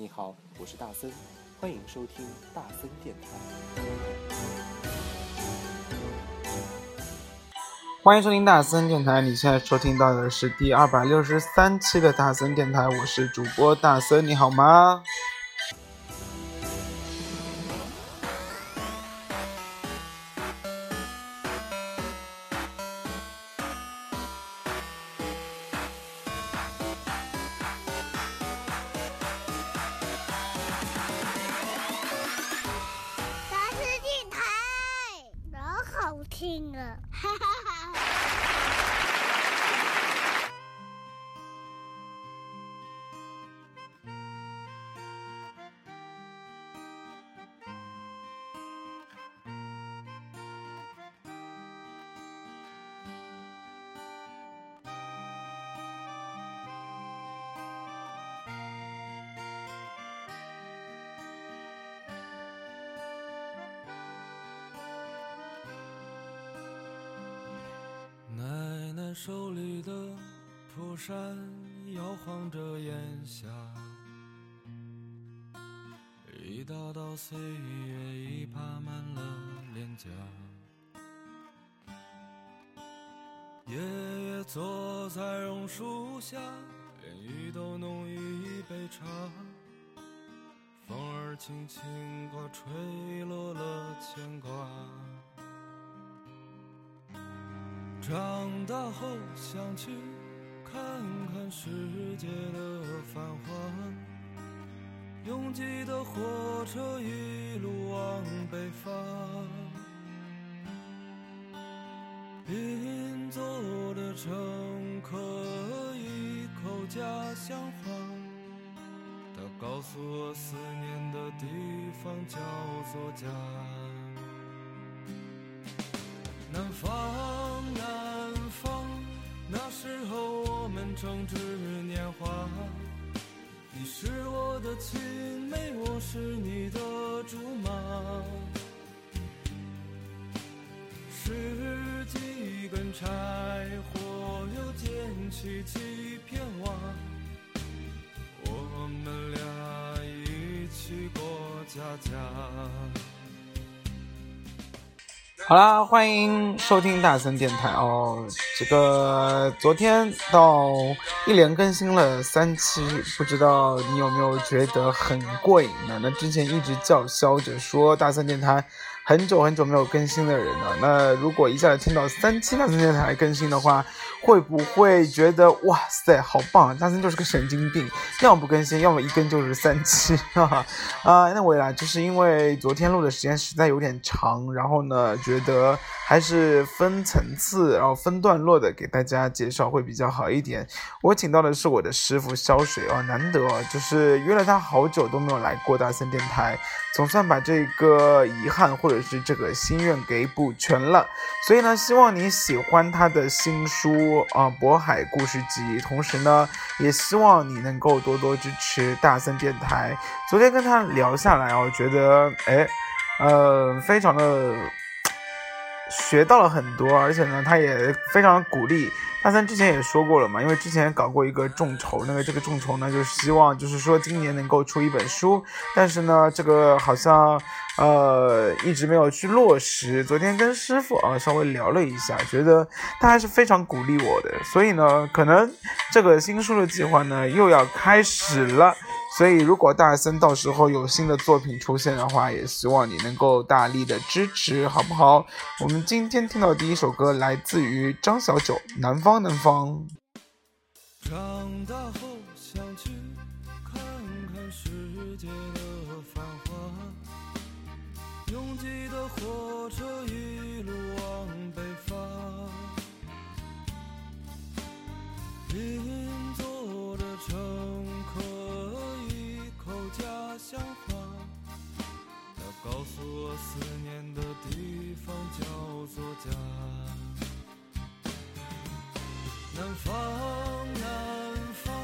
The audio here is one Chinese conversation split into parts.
你好，我是大森，欢迎收听大森电台。欢迎收听大森电台，你现在收听到的是第二百六十三期的大森电台，我是主播大森，你好吗？听 手里的蒲扇摇晃着烟霞，一道道岁月已爬满了脸颊。爷爷坐在榕树下，连雨都浓于一杯茶。风儿轻轻刮，吹落了牵挂。长大后想去看看世界的繁华，拥挤的火车一路往北方，邻座的乘客一口家乡话，他告诉我思念的地方叫做家。南方，我们正值年华。你是我的青梅，我是你的竹马。拾几根柴火，又捡起几片瓦，我们俩一起过家家。好啦，欢迎收听大森电台哦。这个昨天到一连更新了三期，不知道你有没有觉得很过瘾呢？那之前一直叫嚣着说大森电台。很久很久没有更新的人了，那如果一下子听到三期大森电台更新的话，会不会觉得哇塞，好棒！大森就是个神经病，要么不更新，要么一更就是三期，哈哈。啊，那我啦，就是因为昨天录的时间实在有点长，然后呢，觉得还是分层次，然后分段落的给大家介绍会比较好一点。我请到的是我的师傅肖水啊，难得就是约了他好久都没有来过大森电台，总算把这个遗憾或者。是这个心愿给补全了，所以呢，希望你喜欢他的新书啊《渤海故事集》，同时呢，也希望你能够多多支持大森电台。昨天跟他聊下来我觉得哎，呃，非常的学到了很多，而且呢，他也非常鼓励。大三之前也说过了嘛，因为之前搞过一个众筹，那个这个众筹呢，就是希望就是说今年能够出一本书，但是呢，这个好像呃一直没有去落实。昨天跟师傅啊稍微聊了一下，觉得他还是非常鼓励我的，所以呢，可能这个新书的计划呢又要开始了。所以，如果大森到时候有新的作品出现的话，也希望你能够大力的支持，好不好？我们今天听到第一首歌来自于张小九，《南方南方》。长大后想去看看世界的繁华，拥挤的火车一路往北方。想话，他告诉我思念的地方叫做家。南方，南方，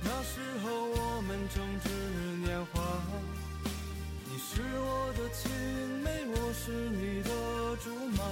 那时候我们正值年华。你是我的青梅，我是你的竹马。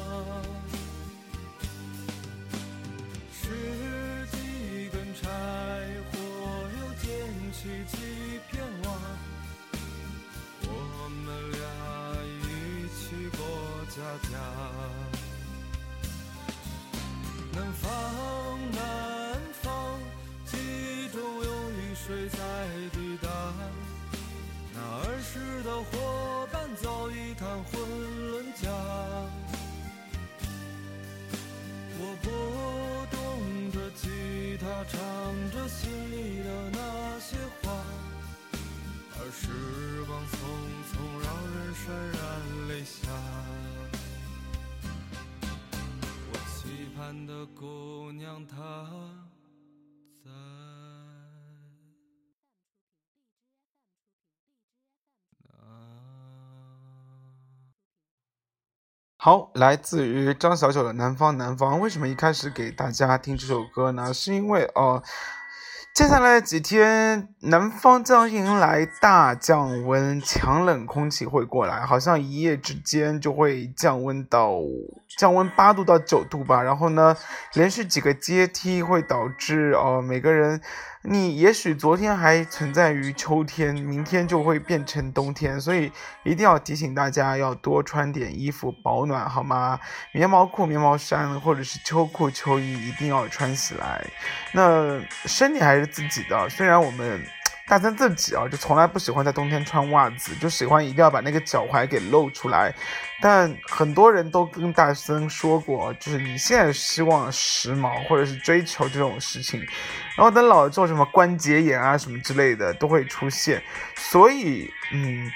好，来自于张小九的《南方南方》。为什么一开始给大家听这首歌呢？是因为哦、接下来几天南方将迎来大降温，强冷空气会过来，好像一夜之间就会降温到降温八度到九度吧。然后呢，连续几个阶梯会导致哦、每个人。你也许昨天还存在于秋天，明天就会变成冬天，所以一定要提醒大家要多穿点衣服保暖，好吗？棉毛裤、棉毛衫或者是秋裤、秋衣一定要穿起来。那身体还是自己的，虽然我们大三自己啊，就从来不喜欢在冬天穿袜子，就喜欢一定要把那个脚踝给露出来。但很多人都跟大森说过，就是你现在希望时髦或者是追求这种事情，然后等老了之后，什么关节炎啊什么之类的都会出现。所以，嗯，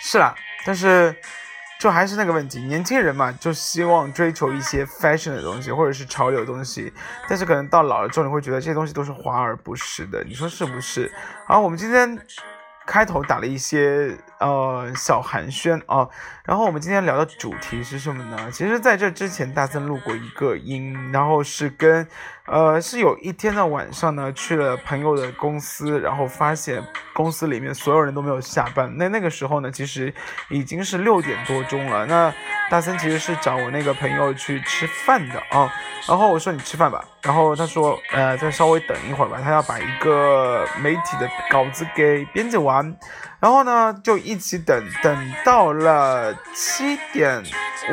是啦，但是就还是那个问题，年轻人嘛，就希望追求一些 fashion 的东西或者是潮流东西，但是可能到老了之后，你会觉得这些东西都是华而不实的，你说是不是？好，我们今天。开头打了一些呃小寒暄啊，然后我们今天聊的主题是什么呢？其实在这之前，大森录过一个音，然后是跟呃是有一天的晚上呢，去了朋友的公司，然后发现公司里面所有人都没有下班。那那个时候呢，其实已经是六点多钟了。那大森其实是找我那个朋友去吃饭的啊，然后我说你吃饭吧，然后他说呃再稍微等一会儿吧，他要把一个媒体的稿子给编辑完。然后呢，就一起等，等到了七点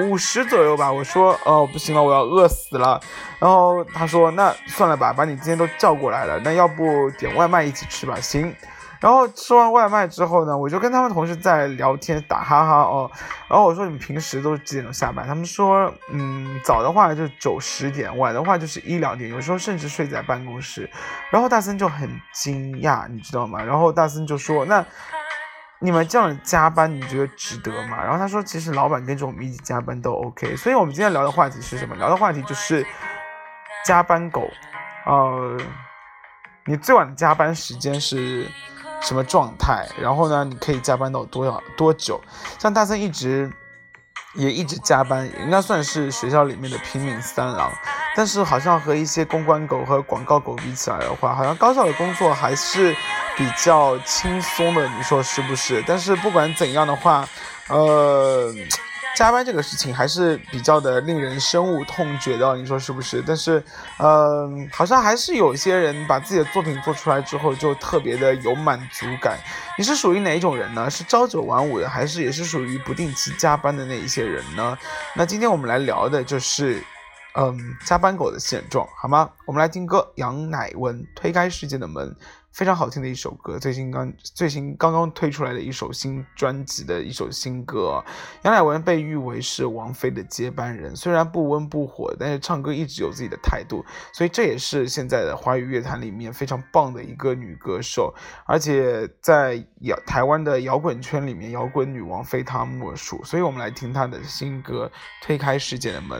五十左右吧。我说，哦，不行了，我要饿死了。然后他说，那算了吧，把你今天都叫过来了，那要不点外卖一起吃吧？行。然后吃完外卖之后呢，我就跟他们同事在聊天打哈哈哦。然后我说你们平时都是几点钟下班？他们说，嗯，早的话就九十点，晚的话就是一两点，有时候甚至睡在办公室。然后大森就很惊讶，你知道吗？然后大森就说，那你们这样加班，你觉得值得吗？然后他说，其实老板跟着我们一起加班都 OK。所以我们今天聊的话题是什么？聊的话题就是加班狗。呃，你最晚的加班时间是？什么状态？然后呢？你可以加班到多少多久？像大森一直也一直加班，应该算是学校里面的拼命三郎。但是好像和一些公关狗和广告狗比起来的话，好像高校的工作还是比较轻松的，你说是不是？但是不管怎样的话，呃。加班这个事情还是比较的令人深恶痛绝的，你说是不是？但是，呃，好像还是有些人把自己的作品做出来之后就特别的有满足感。你是属于哪一种人呢？是朝九晚五的，还是也是属于不定期加班的那一些人呢？那今天我们来聊的就是，嗯，加班狗的现状，好吗？我们来听歌，杨乃文推开世界的门。非常好听的一首歌，最新刚最新刚刚推出来的一首新专辑的一首新歌。杨乃文被誉为是王菲的接班人，虽然不温不火，但是唱歌一直有自己的态度，所以这也是现在的华语乐坛里面非常棒的一个女歌手。而且在摇台湾的摇滚圈里面，摇滚女王非她莫属。所以我们来听她的新歌《推开世界的门》。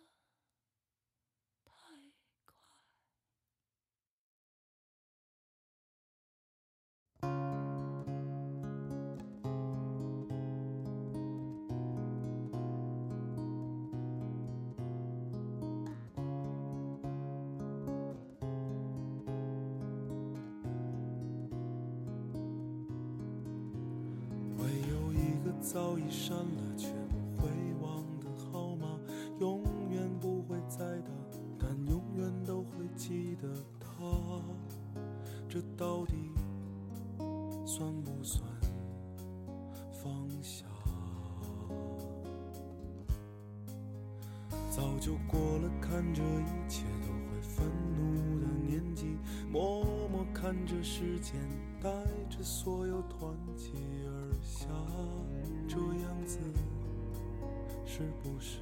这到底算不算放下？早就过了看着一切都会愤怒的年纪，默默看着时间带着所有团结而下，这样子是不是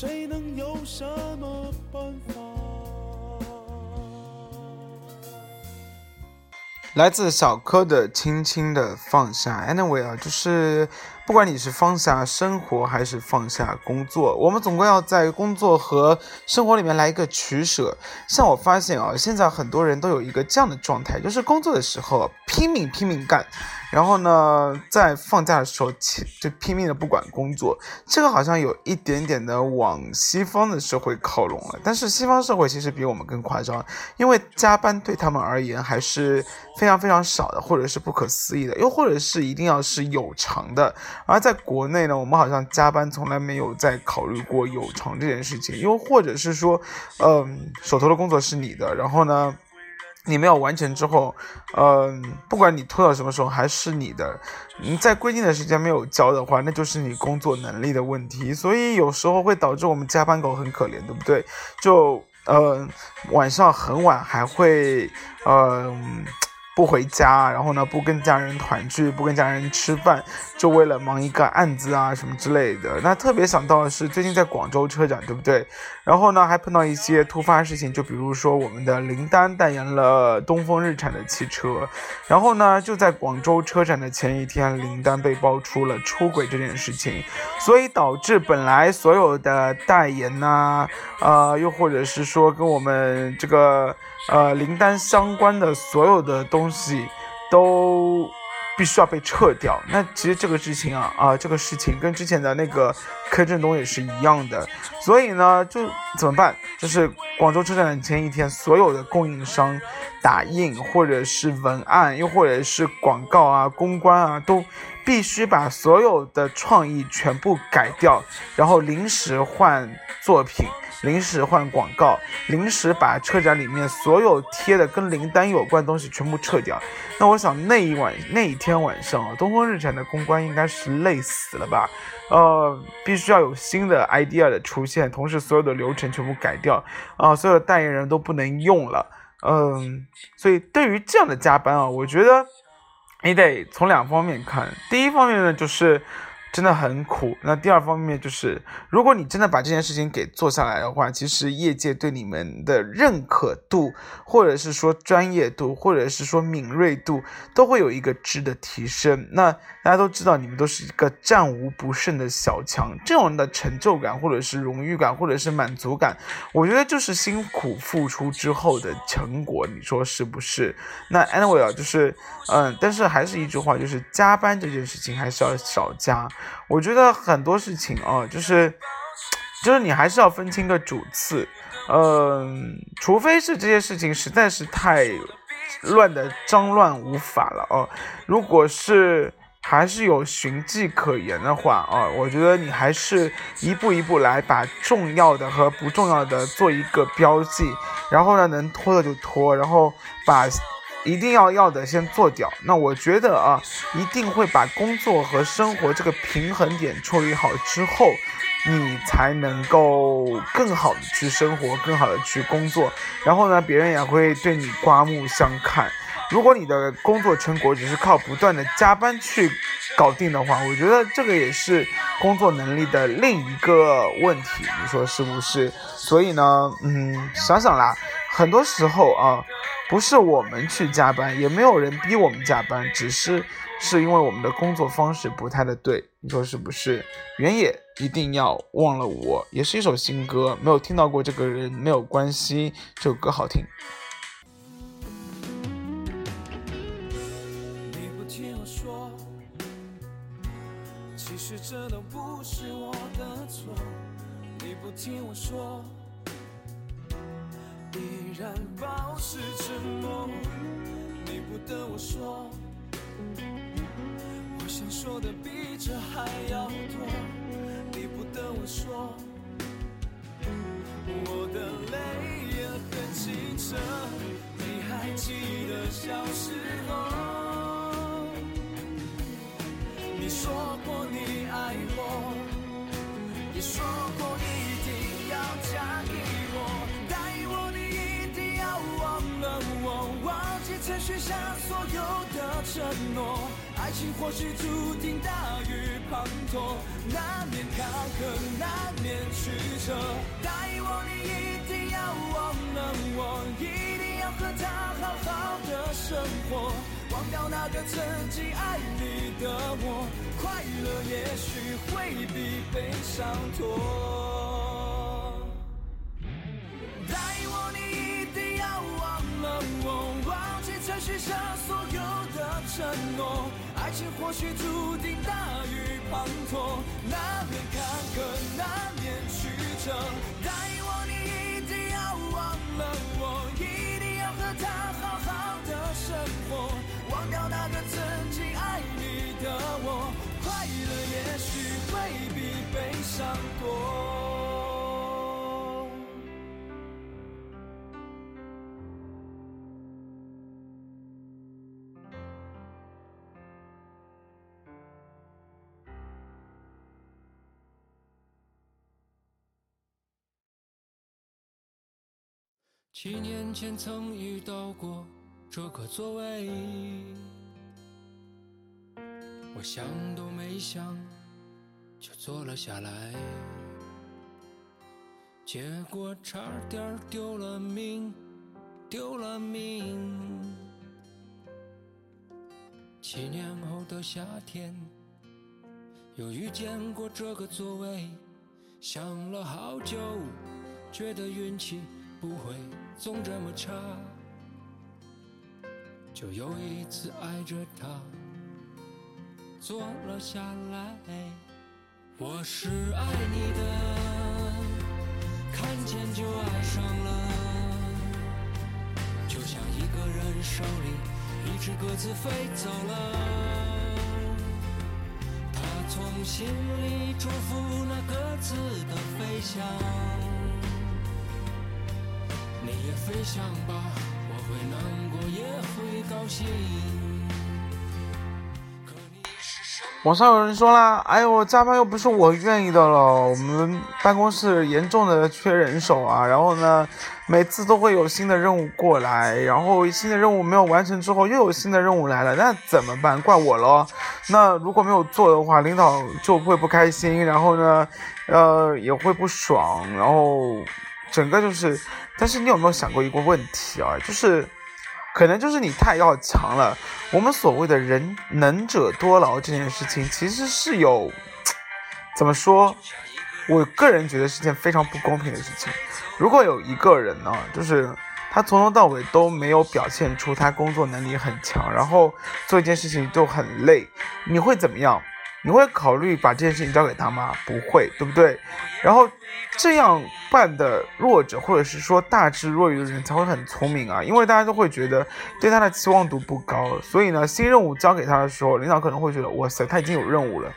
谁能有什么办法？来自小柯的《轻轻的放下》，anyway 啊，就是不管你是放下生活还是放下工作，我们总归要在工作和生活里面来一个取舍。像我发现啊，现在很多人都有一个这样的状态，就是工作的时候拼命拼命干，然后呢，在放假的时候就拼命的不管工作。这个好像有一点点的往西方的社会靠拢了，但是西方社会其实比我们更夸张，因为加班对他们而言还是非常非常少的，或者是不可思议的，又或者是一定要是有偿的。而在国内呢，我们好像加班从来没有在考虑过有偿这件事情，又或者是说，嗯，手头的工作是你的，然后呢，你没有完成之后，嗯，不管你拖到什么时候还是你的，你在规定的时间没有交的话，那就是你工作能力的问题，所以有时候会导致我们加班狗很可怜，对不对？就嗯晚上很晚还会，嗯。不回家，然后呢，不跟家人团聚，不跟家人吃饭，就为了忙一个案子啊什么之类的。那特别想到的是，最近在广州车展，对不对？然后呢，还碰到一些突发事情，就比如说我们的林丹代言了东风日产的汽车，然后呢，就在广州车展的前一天，林丹被爆出了出轨这件事情，所以导致本来所有的代言呐，呃，又或者是说跟我们这个。呃，林丹相关的所有的东西都必须要被撤掉。那其实这个事情啊，啊，这个事情跟之前的那个柯震东也是一样的。所以呢，就怎么办？就是广州车展的前一天，所有的供应商打印或者是文案，又或者是广告啊、公关啊，都必须把所有的创意全部改掉，然后临时换作品。临时换广告，临时把车展里面所有贴的跟林丹有关的东西全部撤掉。那我想那一晚那一天晚上啊，东风日产的公关应该是累死了吧？呃，必须要有新的 idea 的出现，同时所有的流程全部改掉啊，所有的代言人都不能用了。嗯，所以对于这样的加班啊，我觉得你得从两方面看。第一方面呢，就是。真的很苦。那第二方面就是，如果你真的把这件事情给做下来的话，其实业界对你们的认可度，或者是说专业度，或者是说敏锐度，都会有一个质的提升。那大家都知道，你们都是一个战无不胜的小强，这种的成就感，或者是荣誉感，或者是满足感，我觉得就是辛苦付出之后的成果。你说是不是？那 anyway 啊，就是，嗯，但是还是一句话，就是加班这件事情还是要少加。我觉得很多事情啊，就是，就是你还是要分清个主次，嗯，除非是这些事情实在是太乱的脏乱无法了哦。如果是还是有循迹可言的话啊，我觉得你还是一步一步来，把重要的和不重要的做一个标记，然后呢，能拖的就拖，然后把一定要要的先做掉。那我觉得啊，一定会把工作和生活这个平衡点处理好之后，你才能够更好的去生活，更好的去工作，然后呢，别人也会对你刮目相看。如果你的工作成果只是靠不断的加班去搞定的话，我觉得这个也是工作能力的另一个问题，你说是不是？所以呢，嗯，想想啦，很多时候啊，不是我们去加班，也没有人逼我们加班，只是是因为我们的工作方式不太的对，你说是不是？原野一定要忘了我，也是一首新歌，没有听到过这个人没有关系，这首歌好听。这都不是我的错，你不听我说，依然保持沉默。你不等我说，我想说的比这还要多。你不等我说，我的泪也很清澈。你还记得小时候？你说过你爱我，你说过许下所有的承诺。爱情或许注定大雨滂沱，难免坎坷，难免曲折。答应我你一定要忘了我，一定要和他好好的生活。忘掉那个曾经爱你的我，快乐也许会比悲伤多。情或许注定大雨滂沱，难免坎坷，难免曲折。答应我，你一定要忘了七年前曾遇到过。这个座位，我想都没想就坐了下来，结果差点丢了命，丢了命。七年后的夏天，又遇见过这个座位，想了好久，觉得运气不会总这么差。就有一次爱着他，坐了下来。我是爱你的，看见就爱上了，就像一个人手里一只鸽子飞走了。他从心里祝福那鸽子的飞翔，也飞翔吧。会难过，也会高兴。网上有人说啦，哎呦，加班又不是我愿意的了，我们办公室严重的缺人手啊，然后呢，每次都会有新的任务过来，然后新的任务没有完成之后，又有新的任务来了，那怎么办？怪我咯。那如果没有做的话，领导就会不开心，然后呢，呃，也会不爽，然后整个就是。但是你有没有想过一个问题啊？就是，可能就是你太要强了。我们所谓的人能者多劳这件事情，其实是有，怎么说？我个人觉得是件非常不公平的事情。如果有一个人呢，就是他从头到尾都没有表现出他工作能力很强，然后做一件事情就很累，你会怎么样？你会考虑把这件事情交给他吗？不会，对不对？然后这样办的弱者，或者是说大智若愚的人才会很聪明啊，因为大家都会觉得对他的期望度不高，所以呢，新任务交给他的时候，领导可能会觉得，哇塞，他已经有任务了，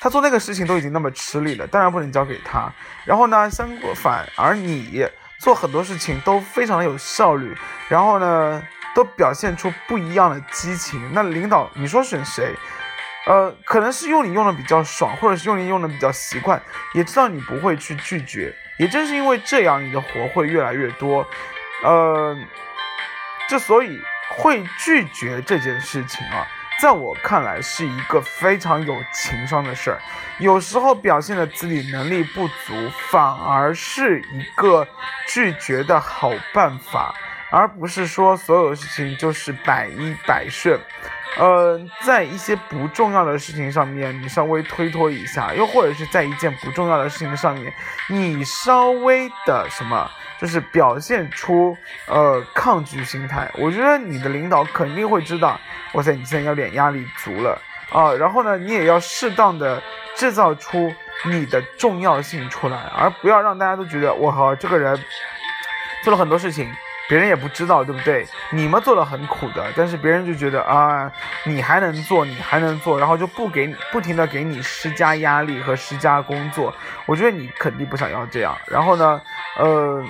他做那个事情都已经那么吃力了，当然不能交给他。然后呢，相反，而你做很多事情都非常的有效率，然后呢，都表现出不一样的激情，那领导你说选谁？呃，可能是用你用的比较爽，或者是用你用的比较习惯，也知道你不会去拒绝。也正是因为这样，你的活会越来越多。呃，之所以会拒绝这件事情啊，在我看来是一个非常有情商的事儿。有时候表现的自己能力不足，反而是一个拒绝的好办法，而不是说所有事情就是百依百顺。呃，在一些不重要的事情上面，你稍微推脱一下，又或者是在一件不重要的事情上面，你稍微的什么，就是表现出呃抗拒心态。我觉得你的领导肯定会知道，哇塞，你现在有点压力足了啊。然后呢，你也要适当的制造出你的重要性出来，而不要让大家都觉得，我靠，这个人做了很多事情。别人也不知道，对不对？你们做的很苦的，但是别人就觉得啊，你还能做，你还能做，然后就不给你不停的给你施加压力和施加工作。我觉得你肯定不想要这样。然后呢，呃，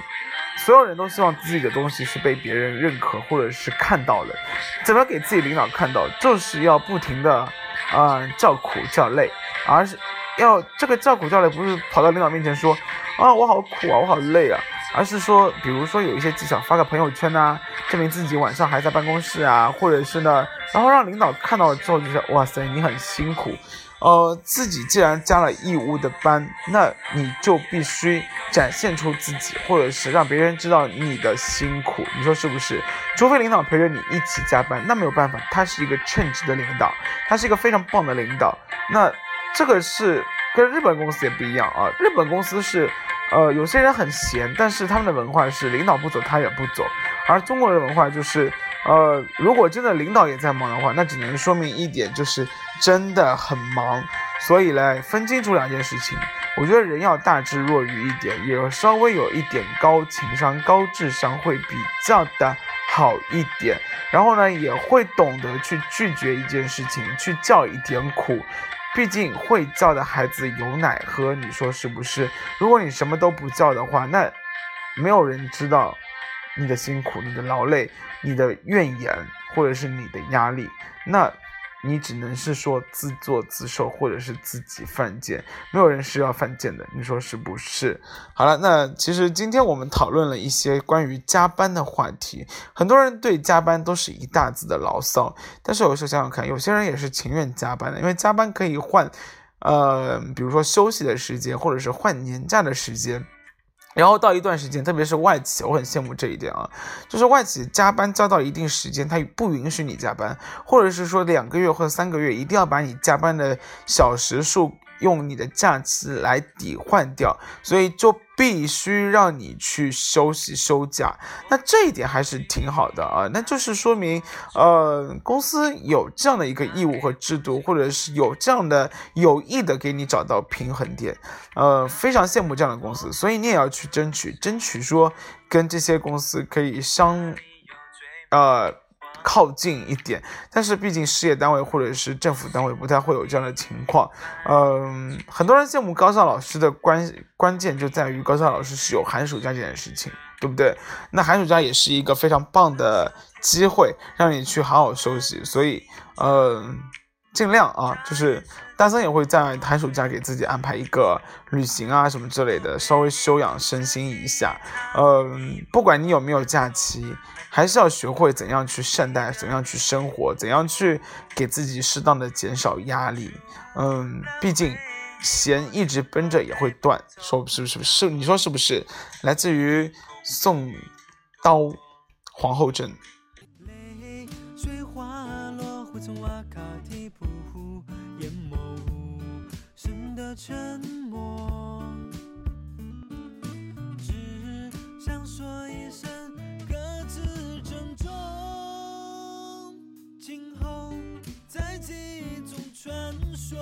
所有人都希望自己的东西是被别人认可或者是看到的。怎么给自己领导看到？就是要不停的啊叫苦叫累，而是要这个叫苦叫累，不是跑到领导面前说啊我好苦啊，我好累啊。而是说，比如说有一些技巧，发个朋友圈呐，证明自己晚上还在办公室啊，或者是呢，然后让领导看到了之后，就是哇塞，你很辛苦，呃，自己既然加了义务的班，那你就必须展现出自己，或者是让别人知道你的辛苦，你说是不是？除非领导陪着你一起加班，那没有办法，他是一个称职的领导，他是一个非常棒的领导，那这个是跟日本公司也不一样啊，日本公司是。呃，有些人很闲，但是他们的文化是领导不走，他也不走。而中国的文化就是，呃，如果真的领导也在忙的话，那只能说明一点，就是真的很忙。所以呢，分清楚两件事情，我觉得人要大智若愚一点，也稍微有一点高情商、高智商会比较的好一点。然后呢，也会懂得去拒绝一件事情，去叫一点苦。毕竟会叫的孩子有奶喝，你说是不是？如果你什么都不叫的话，那没有人知道你的辛苦、你的劳累、你的怨言，或者是你的压力，那。你只能是说自作自受，或者是自己犯贱，没有人是要犯贱的，你说是不是？好了，那其实今天我们讨论了一些关于加班的话题，很多人对加班都是一大字的牢骚，但是有时候想想看，有些人也是情愿加班的，因为加班可以换，呃，比如说休息的时间，或者是换年假的时间。然后到一段时间，特别是外企，我很羡慕这一点啊，就是外企加班加到一定时间，他不允许你加班，或者是说两个月或者三个月一定要把你加班的小时数。用你的假期来抵换掉，所以就必须让你去休息休假。那这一点还是挺好的啊，那就是说明，呃，公司有这样的一个义务和制度，或者是有这样的有意的给你找到平衡点，呃，非常羡慕这样的公司，所以你也要去争取，争取说跟这些公司可以相，呃。靠近一点，但是毕竟事业单位或者是政府单位不太会有这样的情况。嗯，很多人羡慕高校老师的关关键就在于高校老师是有寒暑假这件事情，对不对？那寒暑假也是一个非常棒的机会，让你去好好休息。所以，嗯，尽量啊，就是大森也会在寒暑假给自己安排一个旅行啊什么之类的，稍微休养身心一下。嗯，不管你有没有假期。还是要学会怎样去善待，怎样去生活，怎样去给自己适当的减少压力。嗯，毕竟弦一直绷着也会断，说是不是？是你说是不是？来自于宋刀皇后镇。沉默，只想说一声各自珍重今后在记忆中传说。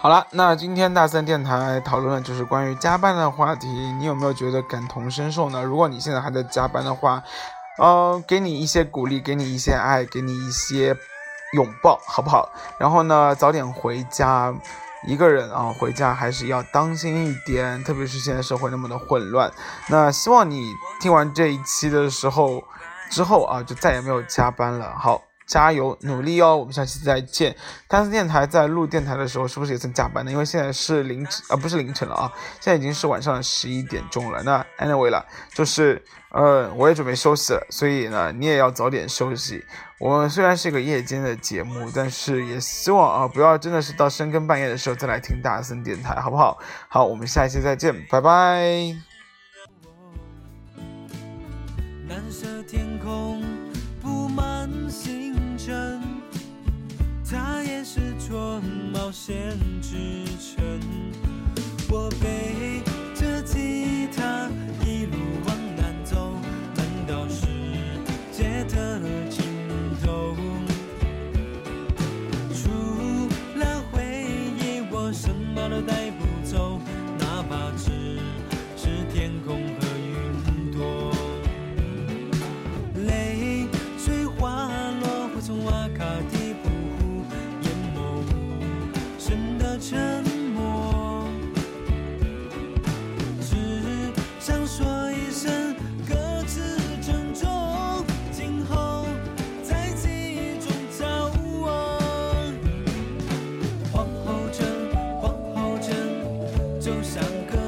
好了，那今天大森电台讨论的就是关于加班的话题，你有没有觉得感同身受呢？如果你现在还在加班的话，呃，给你一些鼓励，给你一些爱，给你一些拥抱，好不好？然后呢，早点回家。一个人啊，回家还是要当心一点，特别是现在社会那么的混乱。那希望你听完这一期的时候之后啊，就再也没有加班了。好。加油努力哦！我们下期再见。大森电台在录电台的时候，是不是也曾加班呢？因为现在是凌晨啊，不是凌晨了啊，现在已经是晚上十一点钟了。那 anyway 了，就是呃，我也准备休息了，所以呢，你也要早点休息。我们虽然是一个夜间的节目，但是也希望啊，不要真的是到深更半夜的时候再来听大森电台，好不好？好，我们下一期再见，拜拜。说冒险之前就像歌。